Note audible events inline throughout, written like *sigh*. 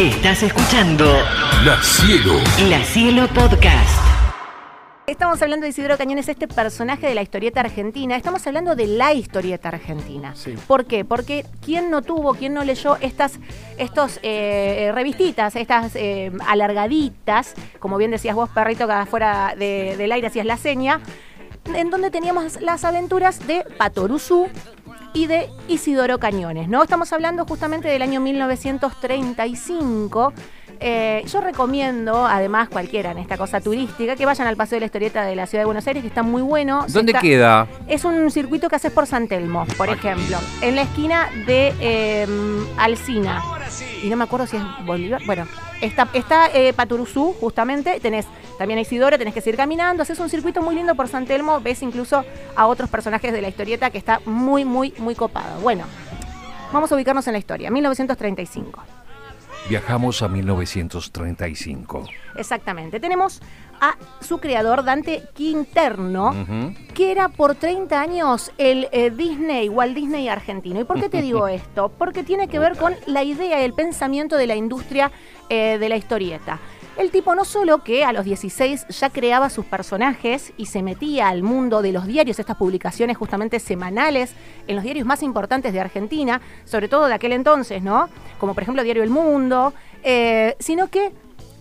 Estás escuchando La Cielo. La Cielo Podcast. Estamos hablando de Isidoro Cañones, este personaje de la historieta argentina. Estamos hablando de la historieta argentina. Sí. ¿Por qué? Porque quién no tuvo, quién no leyó estas estos, eh, revistitas, estas eh, alargaditas, como bien decías vos, perrito, que afuera de- del aire hacías la seña, en donde teníamos las aventuras de Patoruzú y de Isidoro Cañones, ¿no? Estamos hablando justamente del año 1935. Eh, yo recomiendo, además, cualquiera en esta cosa turística, que vayan al Paseo de la Historieta de la Ciudad de Buenos Aires, que está muy bueno. ¿Dónde está- queda? Es un circuito que haces por San Telmo, por ejemplo. En la esquina de eh, Alsina. Y no me acuerdo si es Bolívar. Bueno, está, está eh, justamente. Tenés también a Isidoro, tenés que seguir caminando. Haces un circuito muy lindo por San Telmo. Ves incluso a otros personajes de la historieta que está muy, muy, muy copado. Bueno, vamos a ubicarnos en la historia. 1935. Viajamos a 1935. Exactamente. Tenemos a su creador, Dante Quinterno. Que era por 30 años el eh, Disney, Walt Disney argentino. ¿Y por qué te *laughs* digo esto? Porque tiene que ver con la idea y el pensamiento de la industria eh, de la historieta. El tipo no solo que a los 16 ya creaba sus personajes y se metía al mundo de los diarios, estas publicaciones justamente semanales en los diarios más importantes de Argentina, sobre todo de aquel entonces, ¿no? Como por ejemplo Diario El Mundo, eh, sino que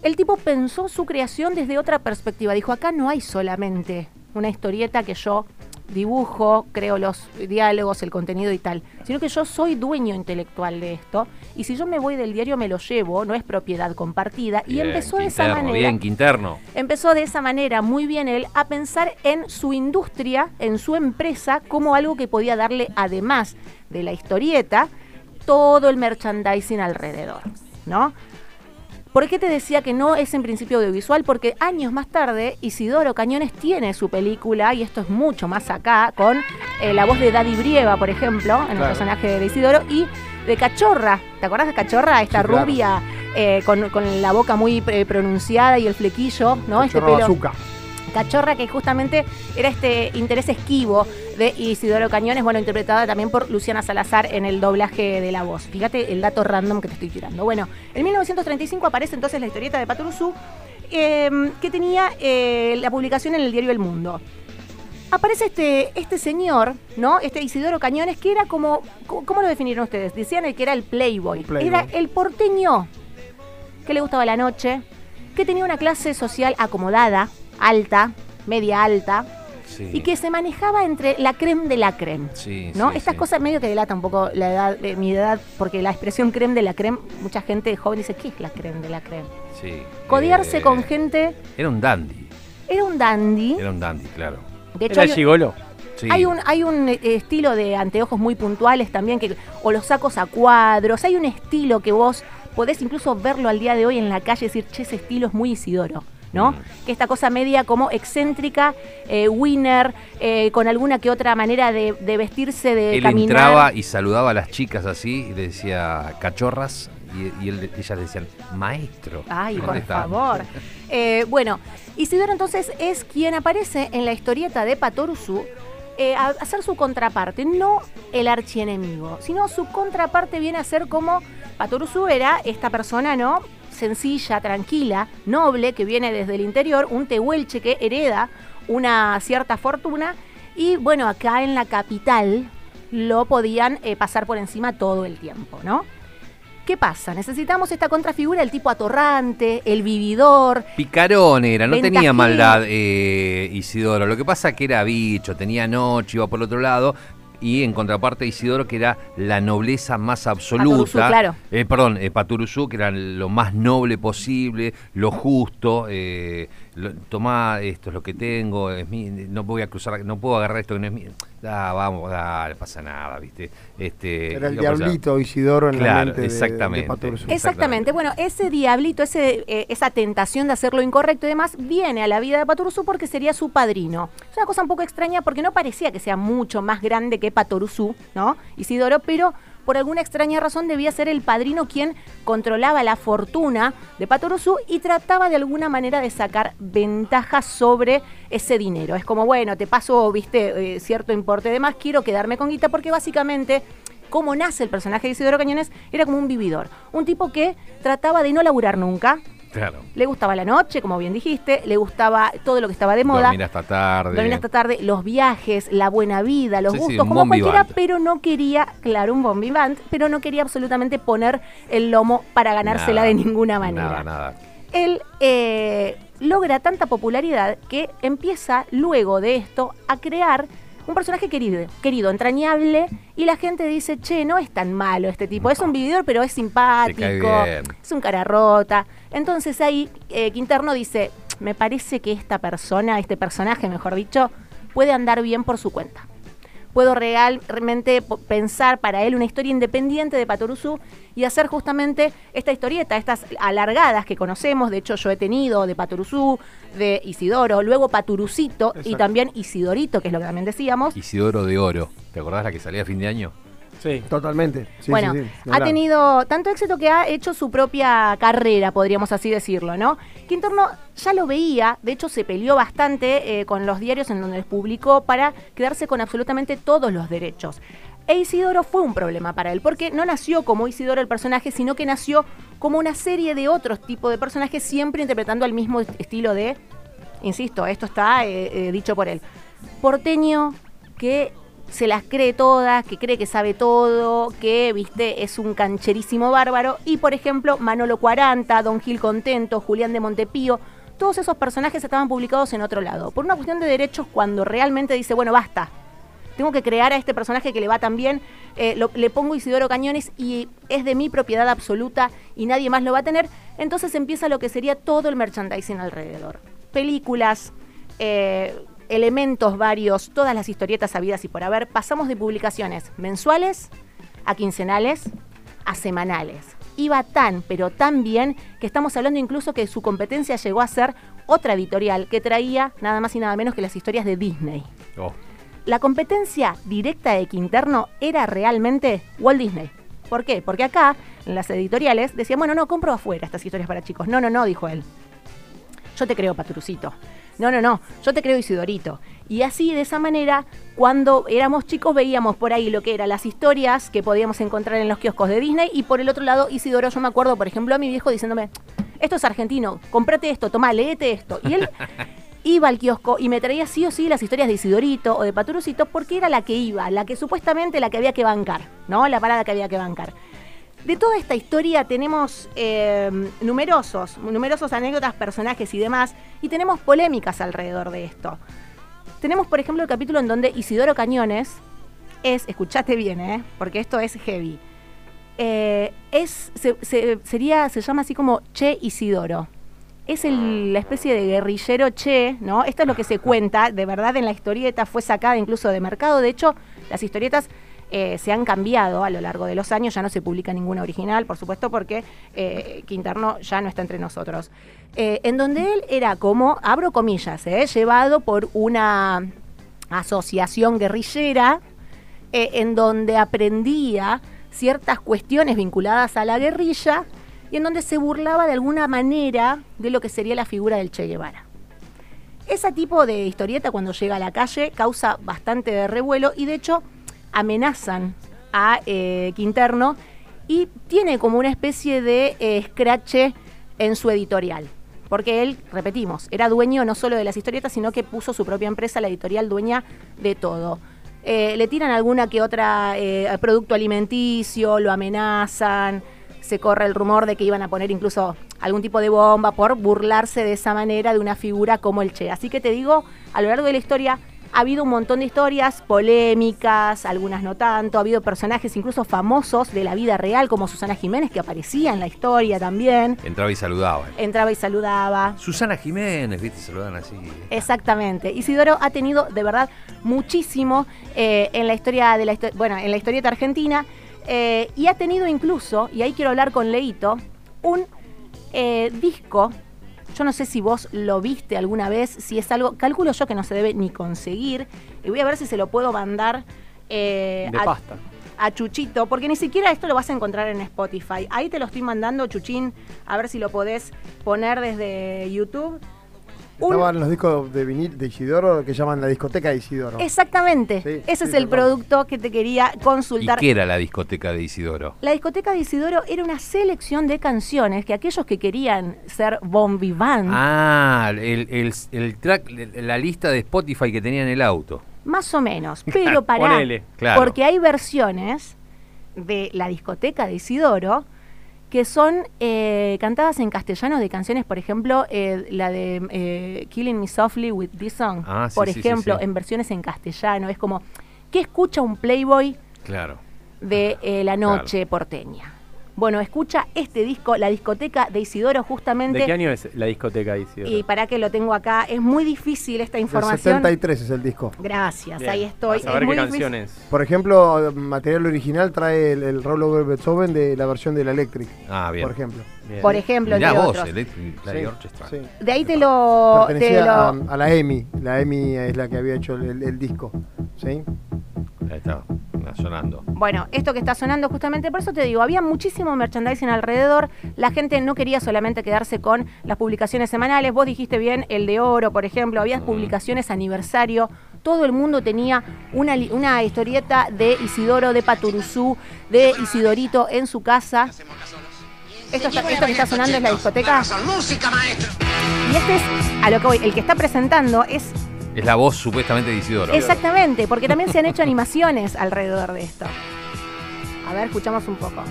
el tipo pensó su creación desde otra perspectiva. Dijo, acá no hay solamente una historieta que yo dibujo, creo los diálogos, el contenido y tal, sino que yo soy dueño intelectual de esto y si yo me voy del diario me lo llevo, no es propiedad compartida y empezó de esa manera. Bien, Quinterno. Empezó de esa manera muy bien él a pensar en su industria, en su empresa, como algo que podía darle, además de la historieta, todo el merchandising alrededor, ¿no? ¿Por qué te decía que no es en principio audiovisual? Porque años más tarde Isidoro Cañones tiene su película, y esto es mucho más acá, con eh, la voz de Daddy Brieva, por ejemplo, en el personaje de Isidoro, y de Cachorra. ¿Te acordás de Cachorra? Esta Sí, claro. rubia eh, con, con la boca muy eh, pronunciada y el flequillo, ¿no? Este pelo. bazooka. Cachorra, que justamente era este interés esquivo de Isidoro Cañones, bueno, interpretada también por Luciana Salazar en el doblaje de la voz. Fíjate el dato random que te estoy tirando. Bueno, en 1935 aparece entonces la historieta de Paturuzú, eh, que tenía eh, la publicación en el diario El Mundo. Aparece este, este señor, ¿no? Este Isidoro Cañones, que era como. ¿Cómo cómo lo definieron ustedes? Decían el que era el Playboy. Playboy. Era el porteño que le gustaba la noche, que tenía una clase social acomodada, alta, media alta, Sí. y que se manejaba entre la creme de la creme. Sí, ¿no? sí, Estas sí. cosas medio que delata un poco la edad, de mi edad, porque la expresión creme de la creme, mucha gente joven dice, ¿qué es la creme de la creme? Sí. Codearse Eh, con gente, Era un dandy. era un dandy. Era un dandy, claro. De hecho, Era hay, gigolo. Sí. hay un, hay un eh, estilo de anteojos muy puntuales también, que, o los sacos a cuadros. Hay un estilo que vos podés incluso verlo al día de hoy en la calle y decir, che, ese estilo es muy Isidoro. ¿No? Que esta cosa media como excéntrica, eh, winner, eh, con alguna que otra manera de, de vestirse, de Él caminar. entraba y saludaba a las chicas así y le decía cachorras y, y él- ellas decían maestro. Ay, ¿Dónde por está? favor. *laughs* Eh, bueno, Isidoro entonces es quien aparece en la historieta de Patoruzú eh, a hacer su contraparte, no el archienemigo, sino su contraparte viene a ser como Patoruzú era esta persona, ¿no? Sencilla, tranquila, noble, que viene desde el interior, un tehuelche que hereda una cierta fortuna y bueno, acá en la capital lo podían eh, pasar por encima todo el tiempo, ¿no? ¿Qué pasa? Necesitamos esta contrafigura, el tipo atorrante, el vividor. Picarón era, no tenía maldad eh, Isidoro. Lo que pasa que era bicho, tenía noche, iba por el otro lado. Y en contraparte Isidoro, que era la nobleza más absoluta. Patoruzú, claro. Eh, perdón, eh, Paturuzú, que era lo más noble posible, lo justo. Eh, lo- tomá, esto es lo que tengo, es mi, no voy a cruzar, no puedo agarrar esto que no es mío. Ah, vamos, ah, no pasa nada, ¿viste? Este, Era el diablito Isidoro en la Claro, mente de- exactamente. de, Exactamente. Bueno, ese diablito, ese, eh, esa tentación de hacer lo incorrecto y demás, viene a la vida de Patoruzú porque sería su padrino. Es una cosa un poco extraña porque no parecía que sea mucho más grande que Patoruzú, ¿no? Isidoro, pero por alguna extraña razón debía ser el padrino quien controlaba la fortuna de Patoruzú y trataba de alguna manera de sacar ventaja sobre ese dinero. Es como, bueno, te paso, viste, eh, cierto importe de más, quiero quedarme con guita porque básicamente cómo nace el personaje de Isidoro Cañones, era como un vividor. Un tipo que trataba de no laburar nunca. Claro. Le gustaba la noche, como bien dijiste, le gustaba todo lo que estaba de moda. Dormir hasta tarde. Dormir hasta tarde, los viajes, la buena vida, los Sí, sí, gustos, un como cualquiera, pero no quería, claro, un bon vivant, pero no quería absolutamente poner el lomo para ganársela Nada, de ninguna manera. Nada, nada. Él eh, logra tanta popularidad que empieza luego de esto a crear un personaje querido, querido, entrañable, y la gente dice, che, no es tan malo este tipo, es un vividor, pero es simpático, es un cara rota. Entonces ahí eh, Quinterno dice, me parece que esta persona, este personaje, mejor dicho, puede andar bien por su cuenta. Puedo real- realmente pensar para él una historia independiente de Patoruzú y hacer justamente esta historieta, estas alargadas que conocemos. De hecho, yo he tenido de Patoruzú, de Isidoro, luego Paturucito y también Isidorito, que es lo que también decíamos. Isidoro de Oro. ¿Te acordás la que salía a fin de año? Sí. Totalmente. Sí, bueno, sí, sí. Ni ha tenido tanto éxito que ha hecho su propia carrera, podríamos así decirlo, ¿no? Quintorno ya lo veía, de hecho se peleó bastante eh, con los diarios en donde les publicó para quedarse con absolutamente todos los derechos. E Isidoro fue un problema para él, porque no nació como Isidoro el personaje, sino que nació como una serie de otros tipos de personajes, siempre interpretando al mismo est- estilo de, insisto, esto está eh, eh, dicho por él, porteño que se las cree todas, que cree que sabe todo, que, viste, es un cancherísimo bárbaro. Y, por ejemplo, Manolo 40, Don Gil Contento, Julián de Montepío, todos esos personajes estaban publicados en otro lado. Por una cuestión de derechos, cuando realmente dice, bueno, basta, tengo que crear a este personaje que le va tan bien, eh, le pongo Isidoro Cañones y es de mi propiedad absoluta y nadie más lo va a tener, entonces empieza lo que sería todo el merchandising alrededor. Películas, eh, elementos varios, todas las historietas habidas y por haber, pasamos de publicaciones mensuales a quincenales a semanales. Iba tan, pero tan bien, que estamos hablando incluso que su competencia llegó a ser otra editorial que traía nada más y nada menos que las historias de Disney. Oh, La competencia directa de Quinterno era realmente Walt Disney. ¿Por qué? Porque acá, en las editoriales, decían, bueno, no, compro afuera estas historias para chicos. No, no, no, dijo él. Yo te creo, Patrucito. No, no, no, yo te creo Isidorito. Y así, de esa manera, cuando éramos chicos veíamos por ahí lo que eran las historias que podíamos encontrar en los kioscos de Disney y por el otro lado, Isidoro, yo me acuerdo, por ejemplo, a mi viejo diciéndome, esto es argentino, comprate esto, toma, léete esto. Y él *laughs* iba al kiosco y me traía sí o sí las historias de Isidorito o de Paturucito porque era la que iba, la que supuestamente la que había que bancar, ¿no? La parada que había que bancar. De toda esta historia tenemos eh, numerosos, numerosos anécdotas, personajes y demás, y tenemos polémicas alrededor de esto. Tenemos, por ejemplo, el capítulo en donde Isidoro Cañones es, escuchate bien, ¿eh? porque esto es heavy, eh, es, se, se- sería, se llama así como Che Isidoro. Es la especie de guerrillero Che, ¿no? Esto es lo que se cuenta, de verdad en la historieta fue sacada incluso de mercado. De hecho, las historietas eh, se han cambiado a lo largo de los años, ya no se publica ninguna original, por supuesto, porque eh, Quinterno ya no está entre nosotros. Eh, en donde él era como, abro comillas, eh, llevado por una asociación guerrillera en donde aprendía ciertas cuestiones vinculadas a la guerrilla y en donde se burlaba de alguna manera de lo que sería la figura del Che Guevara. Ese tipo de historieta cuando llega a la calle causa bastante revuelo y de hecho amenazan a eh, Quinterno y tiene como una especie de eh, escrache en su editorial. Porque él, repetimos, era dueño no solo de las historietas, sino que puso su propia empresa, la editorial dueña de todo. Eh, le tiran alguna que otra eh, producto alimenticio, lo amenazan, se corre el rumor de que iban a poner incluso algún tipo de bomba por burlarse de esa manera de una figura como el Che. Así que te digo, a lo largo de la historia ha habido un montón de historias polémicas, algunas no tanto, ha habido personajes incluso famosos de la vida real como Susana Jiménez que aparecía en la historia también, entraba y saludaba. entraba y saludaba. Susana Jiménez, viste, saludan así. Exactamente. Isidoro ha tenido de verdad muchísimo eh, en la historia de la bueno, en la historieta argentina eh, y ha tenido incluso, y ahí quiero hablar con Leito, un eh, disco. Yo no sé si vos lo viste alguna vez, si es algo, calculo yo que no se debe ni conseguir. Y voy a ver si se lo puedo mandar eh, De a- pasta. a Chuchito, porque ni siquiera esto lo vas a encontrar en Spotify. Ahí te lo estoy mandando, Chuchín, a ver si lo podés poner desde YouTube. Un- Estaban los discos de vinil de Isidoro que llaman la discoteca de Isidoro. Exactamente. Sí, Ese sí, es el producto que te quería ¿Y consultar. qué era la discoteca de Isidoro? La discoteca de Isidoro era una selección de canciones que aquellos que querían ser vivant, Ah, el, el- el track, la lista de Spotify que tenía en el auto. más o menos, *laughs* pero para ponele. Claro. porque hay versiones de la discoteca de Isidoro que son eh, cantadas en castellano de canciones, por ejemplo, eh, la de eh, Killing Me Softly with This Song, Ah, sí, por sí, ejemplo, sí. en versiones en castellano. Es como, ¿qué escucha un Playboy Claro. de eh, la noche porteña? Bueno, escucha este disco, la discoteca de Isidoro, justamente. ¿De qué año es la discoteca de Isidoro? Y para que lo tengo acá, es muy difícil esta información. 73 es el disco. Gracias, Bien, ahí estoy. A saber es muy qué difícil. canciones. Por ejemplo, material original trae el, el Rollover Beethoven de la versión de la Electric. Ah, bien. Por ejemplo. Bien. Por ejemplo, Mirá vos, otros. Electric Light Sí, Orchestra. sí. De ahí te lo. te Pertenecía lo- a, a la EMI. La EMI es la que había hecho el, el- el disco. ¿Sí? Ahí está, sonando. Bueno, esto que está sonando justamente, por eso te digo, había muchísimo merchandising alrededor, la gente no quería solamente quedarse con las publicaciones semanales, vos dijiste bien el de oro, por ejemplo, había publicaciones aniversario, todo el mundo tenía una historieta de Isidoro, de Paturuzú, de Isidorito en su casa. Esto, está- esto que está sonando es la discoteca. Y este es, a lo que voy, el que está presentando es Es la voz supuestamente de Isidoro. Exactamente, porque también se han hecho animaciones alrededor de esto. A ver, escuchamos un poco.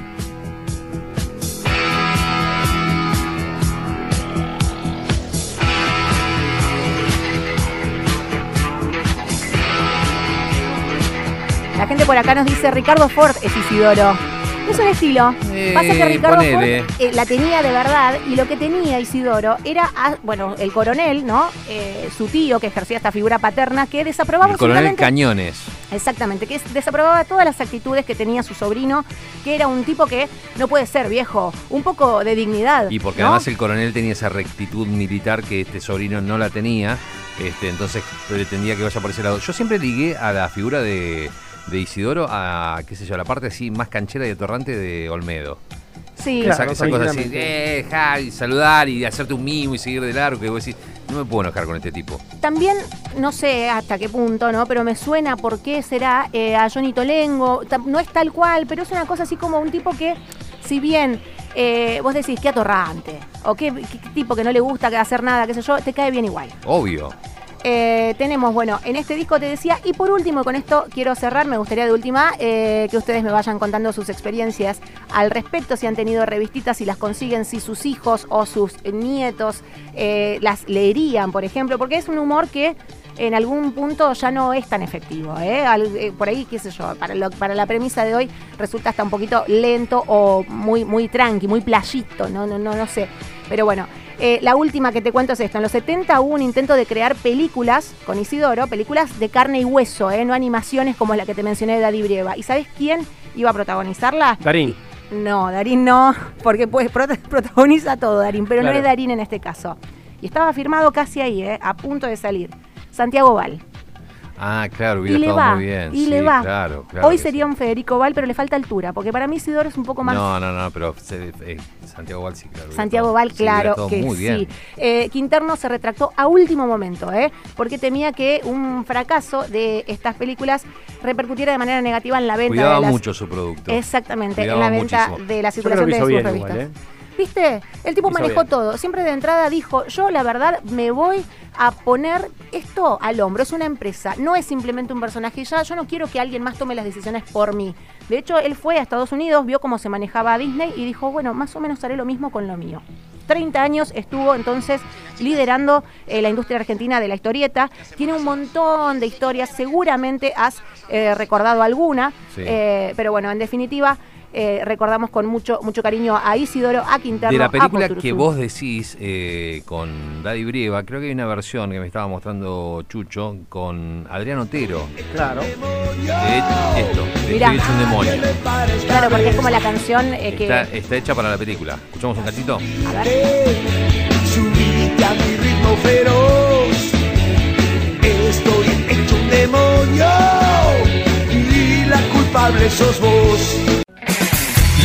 La gente por acá nos dice Ricardo Ford es Isidoro. Es un estilo. Eh, Pasa que Ricardo. Ford eh, la tenía de verdad y lo que tenía Isidoro era, ah, bueno, el coronel, ¿no? Eh, su tío que ejercía esta figura paterna que desaprobaba El coronel Cañones. Exactamente, que es- desaprobaba todas las actitudes que tenía su sobrino, que era un tipo que no puede ser viejo, un poco de dignidad. Y porque ¿no? además el coronel tenía esa rectitud militar que este sobrino no la tenía, este, entonces pretendía que vaya por ese lado. Yo siempre ligué a la figura de, de Isidoro a, qué sé yo, a la parte así más canchera y atorrante de Olmedo. Sí, Claro, esa esa cosa así, eh, ja, y saludar y hacerte un mimo y seguir de largo, que vos decís, no me puedo enojar con este tipo. también no sé hasta qué punto, ¿no? Pero me suena por qué será eh, a Johnny Tolengo, no es tal cual, pero es una cosa así como un tipo que, si bien eh, vos decís qué atorrante, o qué, qué- qué tipo que no le gusta hacer nada, qué sé yo, te cae bien igual. Obvio. Eh, tenemos, bueno, en este disco te decía, y por último, con esto quiero cerrar, me gustaría de última eh, que ustedes me vayan contando sus experiencias al respecto, si han tenido revistitas, si las consiguen, si sus hijos o sus nietos eh, las leerían, por ejemplo, porque es un humor que en algún punto ya no es tan efectivo. por ahí, qué sé yo, para, para la premisa de hoy resulta hasta un poquito lento o muy, muy tranqui, muy playito, no, no, no, no sé. Pero bueno, eh, la última que te cuento es esto. En los 70 hubo un intento de crear películas con Isidoro, películas de carne y hueso, ¿eh? no animaciones como la que te mencioné de Daddy Brieva. ¿Y sabes quién iba a protagonizarla? Darín. No, Darín no, porque pues prota- protagoniza todo Darín, pero no es Darín en este caso. Y estaba firmado casi ahí, ¿eh? a punto de salir. Santiago Val. Ah, claro, Y hubiera le estado va, muy bien. y sí, le va. Claro, claro Hoy sería sí. un Federico Val, pero le falta altura, porque para mí Isidoro es un poco más... No, no, no, pero se- eh, Santiago Val sí, claro. Santiago Val, claro que muy bien. sí. Eh, Quinterno se retractó a último momento, ¿eh? porque temía que un fracaso de estas películas repercutiera de manera negativa en la venta Cuidaba de las... mucho su producto. Exactamente, Cuidaba en la venta muchísimo. de la Yo creo circulación de sus bien revistas. igual, ¿eh? ¿Viste? El tipo Hizo manejó bien. todo. Siempre de entrada dijo, yo la verdad me voy a poner esto al hombro. Es una empresa, no es simplemente un personaje. Ya yo no quiero que alguien más tome las decisiones por mí. De hecho, él fue a Estados Unidos, vio cómo se manejaba Disney y dijo, bueno, más o menos haré lo mismo con lo mío. 30 años estuvo entonces liderando eh, la industria argentina de la historieta. Tiene un montón de historias, seguramente has eh, recordado alguna, Sí. eh, pero bueno, en definitiva, eh, recordamos con mucho, mucho cariño a Isidoro, a De la película que vos decís eh, con Daddy Brieva, creo que hay una versión que me estaba mostrando Chucho con Adrián Otero. Claro. De esto, de Mirá. Estoy hecho un demonio. Claro, porque es como la canción eh, que... Está, está hecha para la película. ¿Escuchamos un cachito? A ver. Subite a mi ritmo feroz. Estoy hecho un demonio. Y la culpable sos vos.